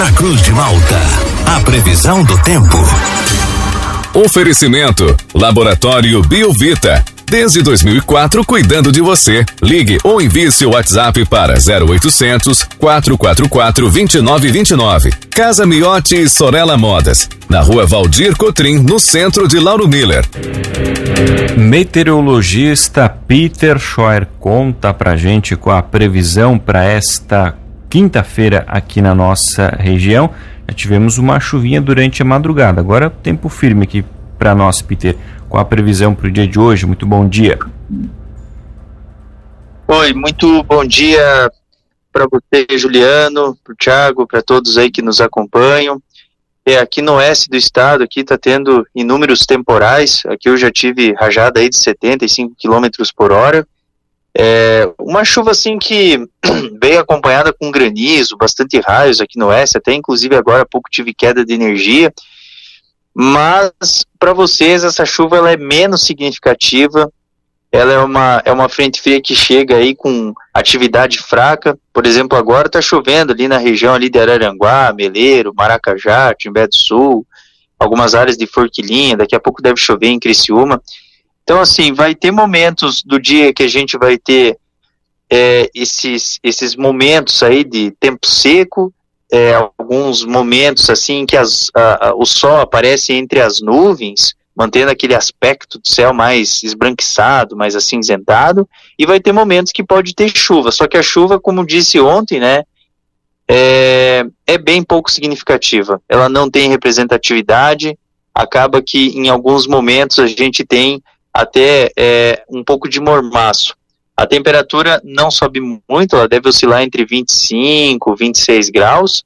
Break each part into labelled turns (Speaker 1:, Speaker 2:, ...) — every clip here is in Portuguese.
Speaker 1: na Cruz de Malta. A previsão do tempo.
Speaker 2: Oferecimento: Laboratório Biovita. Desde 2004, cuidando de você. Ligue ou envie seu WhatsApp para 0800 444 2929. Casa Miotti Sorella Modas. Na rua Valdir Cotrim, no centro de Lauro Miller.
Speaker 3: Meteorologista Peter Scheuer conta pra gente com a previsão para esta quinta-feira aqui na nossa região. Já tivemos uma chuvinha durante a madrugada. Agora tempo firme aqui para nós, Peter com a previsão para o dia de hoje. Muito bom dia.
Speaker 4: Oi, muito bom dia para você, Juliano, para o Thiago, para todos aí que nos acompanham. É, aqui no oeste do estado, aqui está tendo inúmeros temporais. Aqui eu já tive rajada aí de 75 km por hora. É, uma chuva assim que veio acompanhada com granizo, bastante raios aqui no oeste, até inclusive agora há pouco tive queda de energia mas para vocês essa chuva ela é menos significativa. Ela é uma, é uma frente fria que chega aí com atividade fraca. Por exemplo, agora está chovendo ali na região ali de Araranguá, Meleiro, Maracajá, Timbé do Sul, algumas áreas de Forquilinha, daqui a pouco deve chover em Criciúma. Então, assim, vai ter momentos do dia que a gente vai ter é, esses, esses momentos aí de tempo seco, é, alguns momentos assim que as, a, a, o sol aparece entre as nuvens, mantendo aquele aspecto do céu mais esbranquiçado, mais acinzentado, e vai ter momentos que pode ter chuva. Só que a chuva, como disse ontem, né, é, é bem pouco significativa. Ela não tem representatividade. Acaba que em alguns momentos a gente tem até é, um pouco de mormaço. A temperatura não sobe muito, ela deve oscilar entre 25 e 26 graus,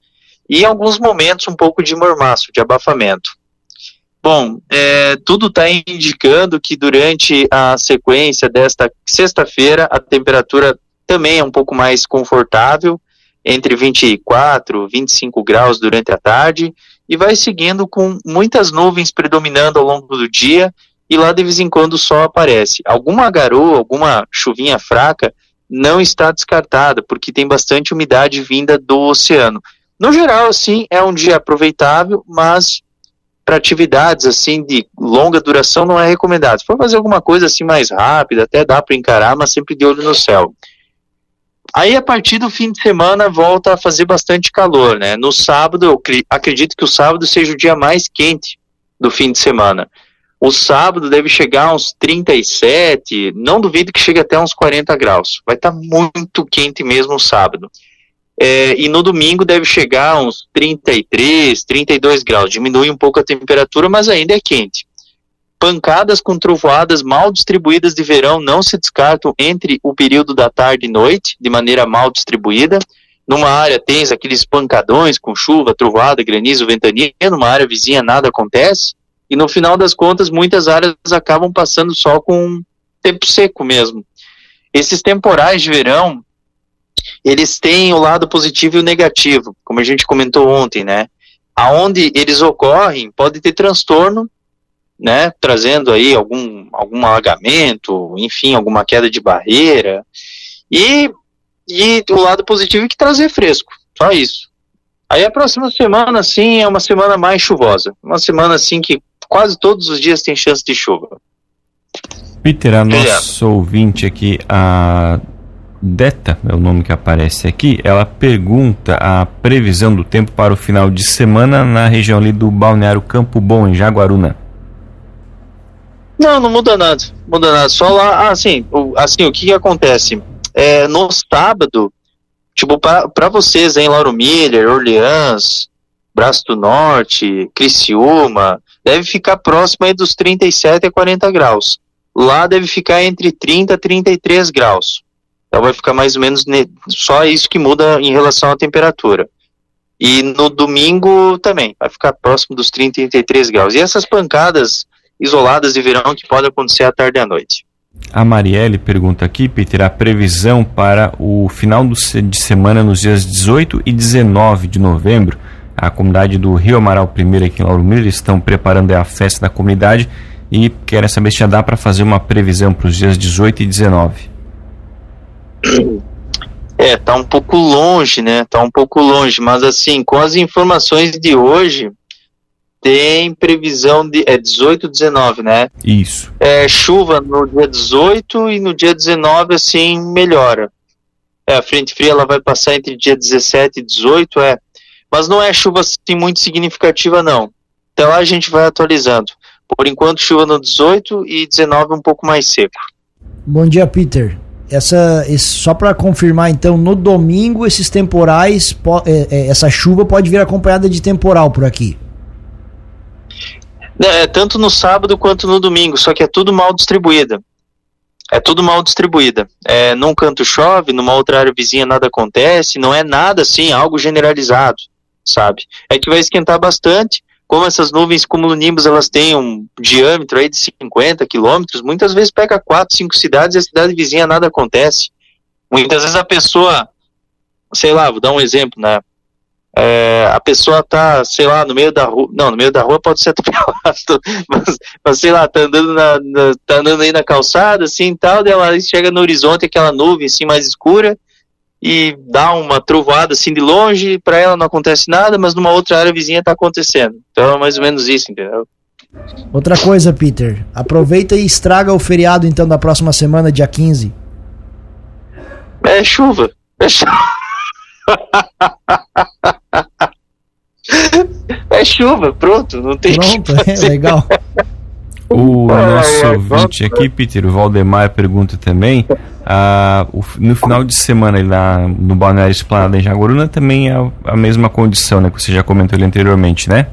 Speaker 4: e em alguns momentos um pouco de mormaço, de abafamento. Bom, é, tudo está indicando que durante a sequência desta sexta-feira a temperatura também é um pouco mais confortável, entre 24 e 25 graus durante a tarde, e vai seguindo com muitas nuvens predominando ao longo do dia e lá de vez em quando o sol aparece. Alguma garoa, alguma chuvinha fraca não está descartada, porque tem bastante umidade vinda do oceano. No geral, assim, é um dia aproveitável, mas para atividades assim de longa duração não é recomendado. Se for fazer alguma coisa assim mais rápida, até dá para encarar, mas sempre de olho no céu. Aí a partir do fim de semana volta a fazer bastante calor, né? No sábado, eu acredito que o sábado seja o dia mais quente do fim de semana. O sábado deve chegar uns 37, não duvido que chegue até uns 40 graus. Vai estar tá muito quente mesmo o sábado. É, e no domingo deve chegar uns 33, 32 graus. Diminui um pouco a temperatura, mas ainda é quente. Pancadas com trovoadas mal distribuídas de verão não se descartam entre o período da tarde e noite, de maneira mal distribuída. Numa área tens aqueles pancadões com chuva, trovoada, granizo, ventania, numa área vizinha nada acontece. E no final das contas, muitas áreas acabam passando só com tempo seco mesmo. Esses temporais de verão, eles têm o lado positivo e o negativo, como a gente comentou ontem, né? Aonde eles ocorrem, pode ter transtorno, né? Trazendo aí algum, algum alagamento, enfim, alguma queda de barreira. E, e o lado positivo é que trazer fresco, só isso. Aí a próxima semana, sim, é uma semana mais chuvosa. Uma semana, assim, que quase todos os dias tem chance de chuva.
Speaker 3: Peter, a nossa ouvinte aqui, a Deta, é o nome que aparece aqui, ela pergunta a previsão do tempo para o final de semana na região ali do Balneário Campo Bom, em Jaguaruna.
Speaker 4: Não, não muda nada, muda nada. Só lá, assim, o, assim, o que, que acontece? É, no sábado, tipo, para vocês em Lauro Miller, Orleans, Braço do Norte, Criciúma, deve ficar próximo aí dos 37 a 40 graus. Lá deve ficar entre 30 a 33 graus. Então vai ficar mais ou menos só isso que muda em relação à temperatura. E no domingo também, vai ficar próximo dos 30 e 33 graus. E essas pancadas isoladas de verão que podem acontecer à tarde e à noite.
Speaker 3: A Marielle pergunta aqui, Peter, a previsão para o final de semana nos dias 18 e 19 de novembro a comunidade do Rio Amaral I aqui em Lauro Miller estão preparando a festa da comunidade e querem saber se já dá para fazer uma previsão para os dias 18 e 19.
Speaker 4: É, tá um pouco longe, né? Tá um pouco longe, mas assim, com as informações de hoje, tem previsão de é 18, 19, né?
Speaker 3: Isso.
Speaker 4: É chuva no dia 18 e no dia 19 assim melhora. É, a frente fria ela vai passar entre dia 17 e 18, é. Mas não é chuva assim muito significativa não. Então lá a gente vai atualizando. Por enquanto chuva no 18 e 19 um pouco mais seco.
Speaker 5: Bom dia, Peter. Essa, esse, só para confirmar, então, no domingo esses temporais, é, é, essa chuva pode vir acompanhada de temporal por aqui.
Speaker 4: É, tanto no sábado quanto no domingo, só que é tudo mal distribuída. É tudo mal distribuída. É, num canto chove, numa outra área vizinha nada acontece, não é nada assim, algo generalizado, sabe? É que vai esquentar bastante, como essas nuvens cumulonimbus elas têm um diâmetro aí de 50 quilômetros, muitas vezes pega quatro, cinco cidades e a cidade vizinha nada acontece. Muitas vezes a pessoa, sei lá, vou dar um exemplo, né? é, a pessoa tá, sei lá, no meio da rua, não, no meio da rua pode ser atropelado, mas, mas sei lá, tá andando, na, na, tá andando aí na calçada, assim, tal, ela chega no horizonte, aquela nuvem, assim, mais escura, e dá uma trovoada, assim, de longe, para ela não acontece nada, mas numa outra área vizinha tá acontecendo, então é mais ou menos isso, entendeu?
Speaker 5: Outra coisa, Peter, aproveita e estraga o feriado, então, da próxima semana, dia 15.
Speaker 4: É chuva, é chuva. É chuva, pronto, não tem
Speaker 5: Pronto, é legal.
Speaker 3: O nosso ouvinte aqui, Peter, o Valdemar, pergunta também. Ah, no final de semana lá no Balneário Esplanada em Jaguaruna também é a mesma condição, né? Que você já comentou ali anteriormente, né?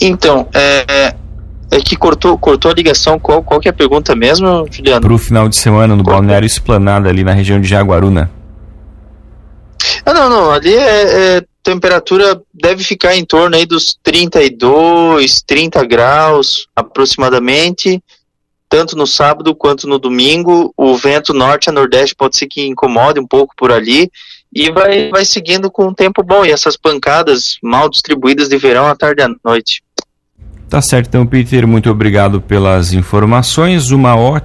Speaker 4: Então, é, é que cortou, cortou a ligação. Qual, qual que é a pergunta mesmo, Juliano?
Speaker 3: Para o final de semana no Balneário Esplanada ali na região de Jaguaruna.
Speaker 4: Ah, não, não. Ali é, é, temperatura deve ficar em torno aí dos 32, 30 graus aproximadamente, tanto no sábado quanto no domingo. O vento norte a nordeste pode ser que incomode um pouco por ali e vai, vai seguindo com um tempo bom. E essas pancadas mal distribuídas de verão à tarde e à noite.
Speaker 3: Tá certo, então, Peter, muito obrigado pelas informações. Uma ótima